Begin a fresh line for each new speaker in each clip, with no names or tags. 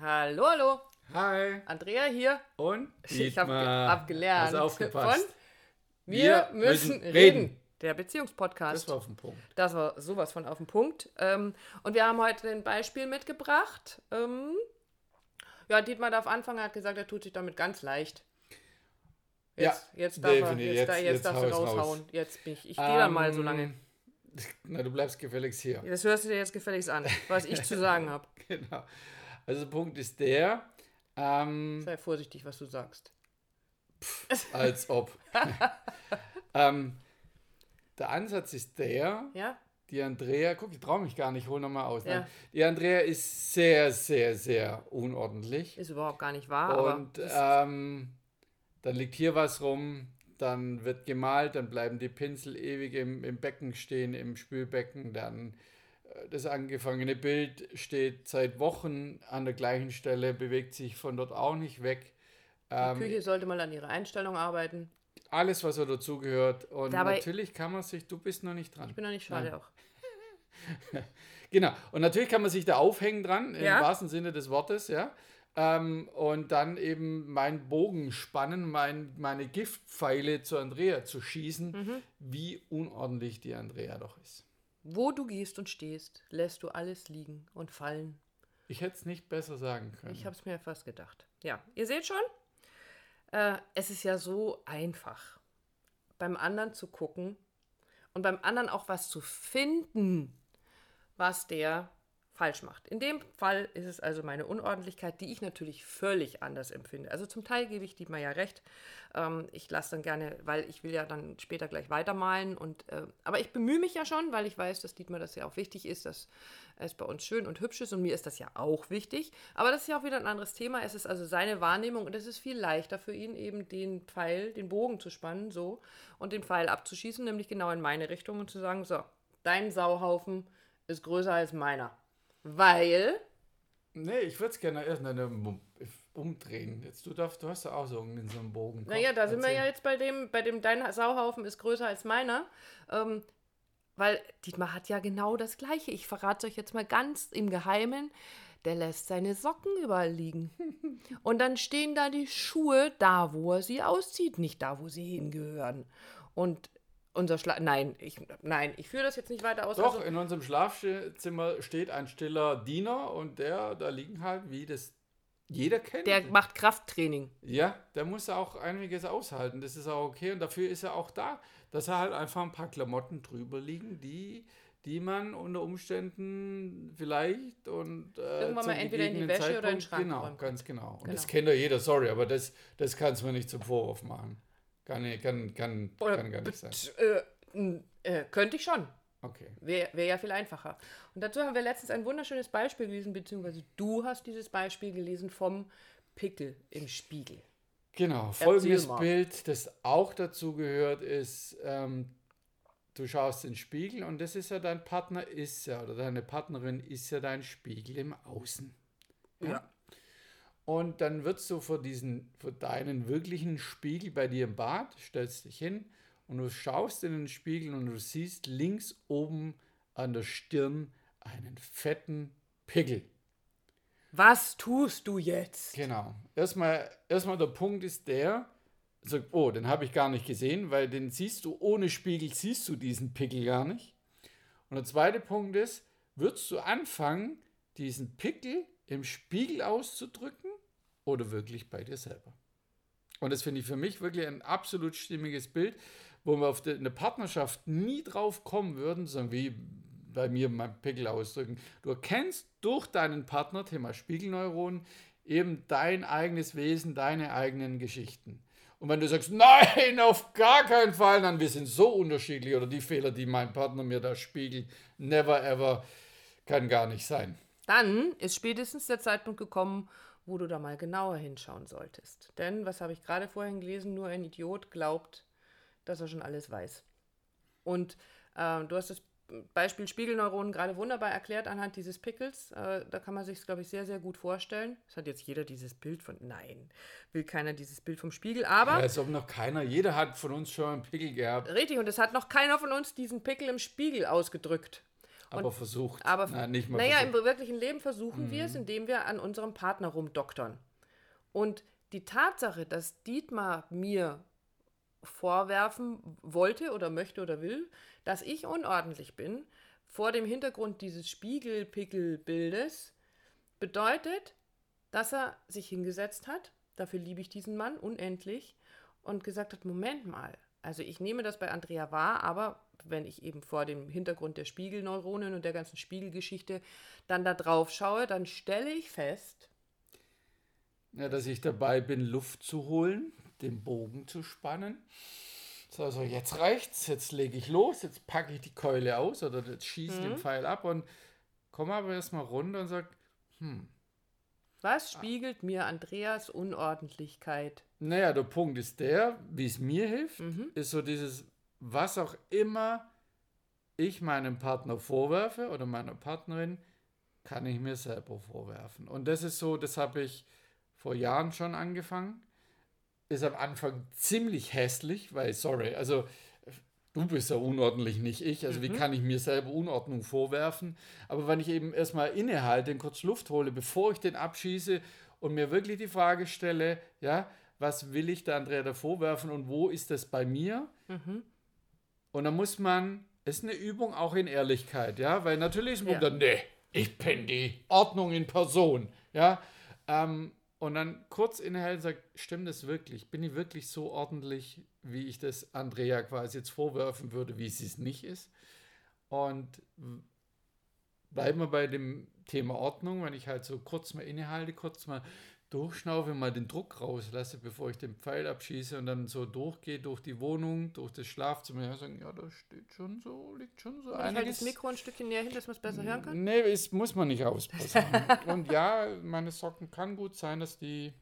Hallo, hallo.
Hi.
Andrea hier.
Und
Ich habe hab gelernt.
Hast aufgepasst.
Von Wir,
Wir
müssen reden.
reden.
Der Beziehungspodcast.
Das war auf den Punkt.
Das war sowas von auf den Punkt. Ähm, und wir haben heute ein Beispiel mitgebracht. Ähm, ja, Dietmar darf anfangen, er hat gesagt, er tut sich damit ganz leicht. Jetzt,
Ja,
jetzt darf er,
definitiv.
jetzt, da-
Jetzt-
jetzt,
jetzt
darfst du
es raus.
raushauen. Jetzt bin ich. Ich gehe dann mal so
Ähm,
lange.
Na, du bleibst gefälligst hier.
Das hörst du dir jetzt gefälligst an, was ich zu sagen habe.
Genau. Also der Punkt ist der, ähm,
Sei vorsichtig, was du sagst.
als ob. ähm, der Ansatz ist der,
Ja?
die Andrea, guck, ich traue mich gar nicht, hol nochmal aus.
Ja.
Die Andrea ist sehr, sehr, sehr unordentlich.
Ist überhaupt gar nicht wahr.
Und ähm, dann liegt hier was rum, dann wird gemalt, dann bleiben die Pinsel ewig im, im Becken stehen, im Spülbecken. Dann das angefangene Bild steht seit Wochen an der gleichen Stelle, bewegt sich von dort auch nicht weg.
die
Ähm,
Küche sollte mal an ihrer Einstellung arbeiten.
alles, was so dazugehört. Und
Dabei-
natürlich kann man sich, du bist noch nicht dran.
Ich bin noch nicht schade auch.
Genau. Und natürlich kann man sich da aufhängen dran,
Ja.
im wahrsten Sinne des Wortes, ja. Ähm, und dann eben meinen Bogen spannen, mein, meine Giftpfeile zu Andrea zu schießen,
Mhm.
wie unordentlich die Andrea doch ist.
Wo du gehst und stehst, lässt du alles liegen und fallen.
Ich hätte es nicht besser sagen können.
Ich habe es mir fast gedacht. Ja, ihr seht schon, äh, es ist ja so einfach, beim anderen zu gucken und beim anderen auch was zu finden, was der falsch macht. In dem Fall ist es also meine Unordentlichkeit, die ich natürlich völlig anders empfinde. Also zum Teil gebe ich Dietmar ja recht. Ähm, ich lasse dann gerne, weil ich will ja dann später gleich weitermalen. Und, äh, aber ich bemühe mich ja schon, weil ich weiß, dass Dietmar das ja auch wichtig ist, dass es bei uns schön und hübsch ist. Und mir ist das ja auch wichtig. Aber das ist ja auch wieder ein anderes Thema. Es ist also seine Wahrnehmung und es ist viel leichter für ihn, eben den Pfeil, den Bogen zu spannen, so, und den Pfeil abzuschießen, nämlich genau in meine Richtung und zu sagen, so, dein Sauhaufen ist größer als meiner. Weil,
nee, ich würde es gerne Mum- umdrehen. Jetzt, du, darfst, du hast ja auch so einen, so einen Bogen.
Naja, da sind wir ja jetzt bei dem, bei dem dein Sauhaufen ist größer als meiner. Ähm, weil Dietmar hat ja genau das Gleiche. Ich verrate euch jetzt mal ganz im Geheimen. Der lässt seine Socken überall liegen. Und dann stehen da die Schuhe da, wo er sie auszieht, nicht da, wo sie hingehören. Und unser Schla Nein, ich, nein, ich führe das jetzt nicht weiter aus.
Doch,
Also,
in unserem Schlafzimmer steht ein stiller Diener und der, da liegen halt, wie das jeder kennt.
der macht Krafttraining.
Ja, der muss auch einiges aushalten. Das ist auch okay und dafür ist er auch da, dass er halt einfach ein paar Klamotten drüber liegen, die, die man unter Umständen vielleicht und äh,
Irgendwann mal entweder in die Wäsche oder in den
Zeitpunkt-
Schrank
Genau,
räumen
ganz genau. Und
Genau.
das kennt ja jeder, sorry, aber das, das kann es mir nicht zum Vorwurf machen. Kann, kann, kann,
Oder
kann gar nicht sein.
Äh, äh, könnte ich schon.
Okay.
Wäre wär ja viel einfacher. Und dazu haben wir letztens ein wunderschönes Beispiel gelesen, beziehungsweise du hast dieses Beispiel gelesen vom Pickel im Spiegel.
Genau, folgendes. Bild, das auch dazu gehört, ist, ähm, du schaust in den Spiegel und das ist ja dein Partner, ist ja, oder deine Partnerin ist ja dein Spiegel im Außen.
Ja.
Und dann wirst du vor diesen, vor deinen wirklichen Spiegel bei dir im Bad, stellst dich hin und du schaust in den Spiegel und du siehst links oben an der Stirn einen fetten Pickel.
Was tust du jetzt?
Genau. Erstmal, erstmal der Punkt ist der, so, oh, den habe ich gar nicht gesehen, weil den siehst du ohne Spiegel, siehst du diesen Pickel gar nicht. Und der zweite Punkt ist, würdest du anfangen, diesen Pickel im Spiegel auszudrücken oder wirklich bei dir selber? Und das finde ich für mich wirklich ein absolut stimmiges Bild, wo wir auf der, in der Partnerschaft nie drauf kommen würden, sondern wie bei mir mein Pickel ausdrücken. Du erkennst durch deinen Partner, Thema Spiegelneuronen, eben dein eigenes Wesen, deine eigenen Geschichten. Und wenn du sagst, nein, auf gar keinen Fall, dann wir sind so unterschiedlich oder die Fehler, die mein Partner mir da spiegelt, never ever, kann gar nicht sein.
Dann ist spätestens der Zeitpunkt gekommen, wo du da mal genauer hinschauen solltest. Denn, was habe ich gerade vorhin gelesen, nur ein Idiot glaubt, dass er schon alles weiß. Und äh, du hast das Beispiel Spiegelneuronen gerade wunderbar erklärt anhand dieses Pickels. Äh, da kann man sich, glaube ich, sehr, sehr gut vorstellen. Es hat jetzt jeder dieses Bild von, nein, will keiner dieses Bild vom Spiegel, aber
Als ob noch keiner, jeder hat von uns schon einen Pickel gehabt.
richtig, und es hat noch keiner von uns diesen Pickel im Spiegel ausgedrückt.
Aber versucht.
Aber
Na, nicht mal
naja, im
versucht.
wirklichen Leben versuchen wir es, indem wir an unserem Partner rumdoktern. Und die Tatsache, dass Dietmar mir vorwerfen wollte oder möchte oder will, dass ich unordentlich bin, vor dem Hintergrund dieses Spiegelpickelbildes, bedeutet, dass er sich hingesetzt hat, dafür liebe ich diesen Mann unendlich, und gesagt hat, Moment mal, also ich nehme das bei Andrea wahr, aber wenn ich eben vor dem Hintergrund der Spiegelneuronen und der ganzen Spiegelgeschichte dann da drauf schaue, dann stelle ich fest,
Ja, dass ich dabei bin, Luft zu holen, den Bogen zu spannen. So, also jetzt reicht's, jetzt lege ich los, jetzt packe ich die Keule aus oder jetzt schieße
Mhm.
den Pfeil ab und komme aber erstmal runter und sage,
was spiegelt mir Andreas Unordentlichkeit?
naja, der Punkt ist der, wie es mir hilft,
Mhm.
ist so dieses, was auch immer ich meinem Partner vorwerfe oder meiner Partnerin, kann ich mir selber vorwerfen. Und das ist so, das habe ich vor Jahren schon angefangen. Ist am Anfang ziemlich hässlich, weil, sorry, also du bist ja unordentlich, nicht ich. Also wie kann ich mir selber Unordnung vorwerfen? Aber wenn ich eben erstmal innehalte und kurz Luft hole, bevor ich den abschieße und mir wirklich die Frage stelle, ja, was will ich der Andrea da vorwerfen und wo ist das bei mir? Und dann muss man, ist eine Übung auch in Ehrlichkeit, ja, weil natürlich ist man
Ja.
dann, nee, ich bin die Ordnung in Person, ja. Ähm, und dann kurz innehalten und sagt, stimmt das wirklich? Bin ich wirklich so ordentlich, wie ich das Andrea quasi jetzt vorwerfen würde, wie sie es nicht ist? Und bleiben wir bei dem Thema Ordnung, wenn ich halt so kurz mal innehalte, kurz mal durchschnaufe, mal den Druck rauslasse, bevor ich den Pfeil abschieße und dann so durchgehe durch die Wohnung, durch das Schlafzimmer, ja, sagen, ja, da steht schon so, liegt schon so
Ich halte
einiges.
das Mikro ein Stückchen näher hin, dass man es besser hören kann.
Nee, es muss man nicht auspassen. und ja, meine Socken kann gut sein, dass die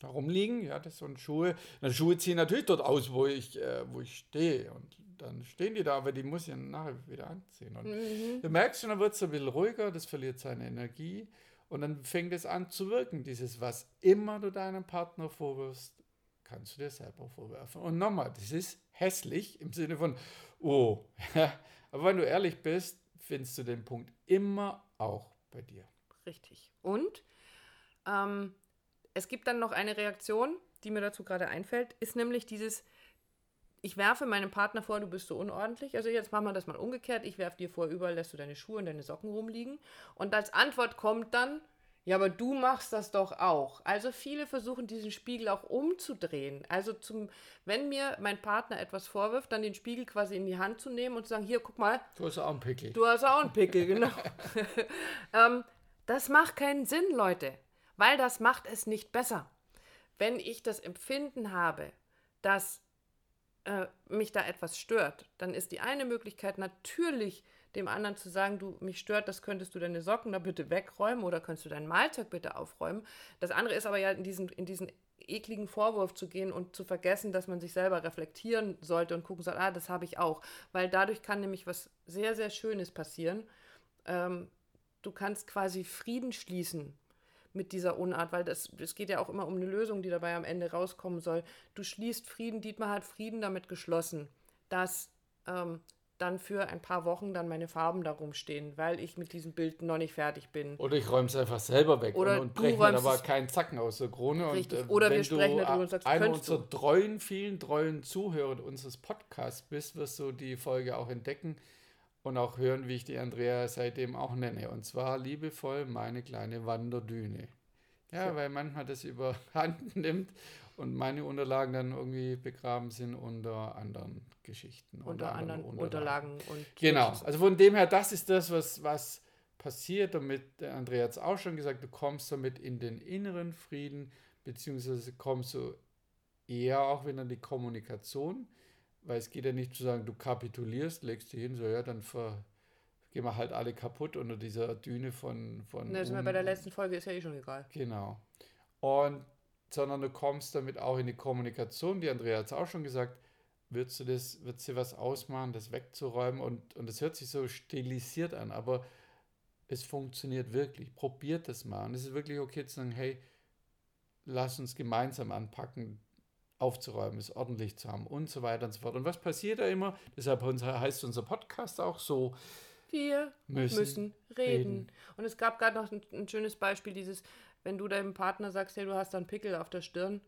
da rumliegen. Ja, das sind Schuhe. Na, Schuhe ziehen natürlich dort aus, wo ich, äh, wo ich stehe. Und dann stehen die da, aber die muss ich nachher wieder anziehen. Und
Mhm.
du merkst schon, dann wird es ein bisschen ruhiger, das verliert seine Energie. Und dann fängt es an zu wirken. Dieses, was immer du deinem Partner vorwirfst, kannst du dir selber vorwerfen. Und nochmal, das ist hässlich im Sinne von, oh, aber wenn du ehrlich bist, findest du den Punkt immer auch bei dir.
Richtig. Und ähm, es gibt dann noch eine Reaktion, die mir dazu gerade einfällt, ist nämlich dieses, ich werfe meinem Partner vor, du bist so unordentlich. Also jetzt machen wir das mal umgekehrt. Ich werfe dir vor, überall lässt du deine Schuhe und deine Socken rumliegen. Und als Antwort kommt dann, ja, aber du machst das doch auch. Also viele versuchen diesen Spiegel auch umzudrehen. Also zum, wenn mir mein Partner etwas vorwirft, dann den Spiegel quasi in die Hand zu nehmen und zu sagen, hier, guck mal,
Du hast auch einen Pickel.
Du hast auch einen Pickel, genau. ähm, das macht keinen Sinn, Leute, weil das macht es nicht besser. Wenn ich das Empfinden habe, dass äh, mich da etwas stört, dann ist die eine Möglichkeit natürlich, dem anderen zu sagen, du, mich stört, das könntest du deine Socken da bitte wegräumen oder könntest du dein Mahlzeug bitte aufräumen. Das andere ist aber ja in diesen, in diesen ekligen Vorwurf zu gehen und zu vergessen, dass man sich selber reflektieren sollte und gucken soll, ah, das habe ich auch. Weil dadurch kann nämlich was sehr, sehr Schönes passieren. Ähm, du kannst quasi Frieden schließen mit dieser Unart, weil das, es geht ja auch immer um eine Lösung, die dabei am Ende rauskommen soll. Du schließt Frieden, Dietmar hat Frieden damit geschlossen, dass ähm, dann für ein paar Wochen dann meine Farben da rumstehen, weil ich mit diesem Bild noch nicht fertig bin.
Oder ich räume es einfach selber weg
Oder
und, und breche mir aber keinen Zacken aus der Krone.
Richtig.
Und, äh,
Oder wir sprechen darüber und sagst,
einer unserer
du.
treuen, vielen treuen Zuhörer unseres Podcasts bist, wirst du die Folge auch entdecken und auch hören, wie ich die Andrea seitdem auch nenne. Und zwar liebevoll meine kleine Wanderdüne. Ja,
So.
weil manchmal das überhand nimmt und meine Unterlagen dann irgendwie begraben sind unter anderen Geschichten.
Unter anderen Unterlagen und
Genau, also von dem her, das ist das, was, was passiert. Damit, Andrea hat es auch schon gesagt, du kommst damit in den inneren Frieden, beziehungsweise kommst du eher auch wieder in die Kommunikation, weil es geht ja nicht zu sagen, du kapitulierst, legst dich hin, so ja, dann ver, gehen wir halt alle kaputt unter dieser Düne von. von
sind wir
Un-
bei der letzten Folge, ist ja eh schon egal.
Genau. Und, sondern du kommst damit auch in die Kommunikation, die Andrea hat es auch schon gesagt, würdest du das, wird sie was ausmachen, das wegzuräumen und, und das hört sich so stilisiert an, aber es funktioniert wirklich. Probiert das mal. Und es ist wirklich okay zu sagen, hey, lass uns gemeinsam anpacken, aufzuräumen, es ordentlich zu haben und so weiter und so fort. Und was passiert da immer? Deshalb heißt unser Podcast auch so,
Wir
Müssen
müssen, reden.
reden.
Und es gab gerade noch ein, ein schönes Beispiel, dieses, wenn du deinem Partner sagst, hey, du hast da einen Pickel auf der Stirn,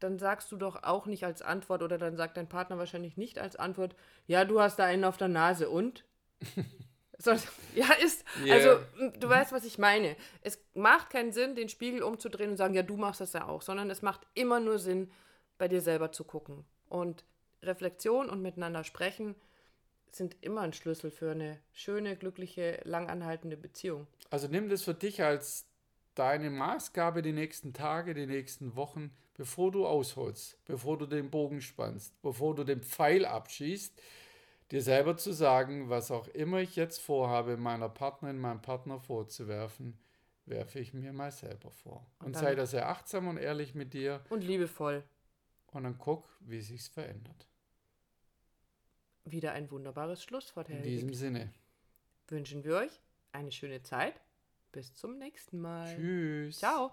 dann sagst du doch auch nicht als Antwort oder dann sagt dein Partner wahrscheinlich nicht als Antwort, ja, du hast da einen auf der Nase und? so, ja, ist,
Ja.
also du weißt, was ich meine. Es macht keinen Sinn, den Spiegel umzudrehen und sagen, ja, du machst das ja auch, sondern es macht immer nur Sinn, bei dir selber zu gucken. Und Reflexion und miteinander sprechen sind immer ein Schlüssel für eine schöne, glückliche, langanhaltende Beziehung.
Also nimm das für dich als deine Maßgabe die nächsten Tage, die nächsten Wochen, bevor du ausholst, bevor du den Bogen spannst, bevor du den Pfeil abschießt, dir selber zu sagen, was auch immer ich jetzt vorhabe, meiner Partnerin, meinem Partner vorzuwerfen, werfe ich mir mal selber vor. Und,
Und
sei da sehr achtsam und ehrlich mit dir
Und liebevoll.
und dann guck, wie sich's verändert.
Wieder ein wunderbares Schlusswort, Herr
In
Hedwig.
diesem Sinne.
Wünschen wir euch eine schöne Zeit. Bis zum nächsten Mal.
Tschüss.
Ciao.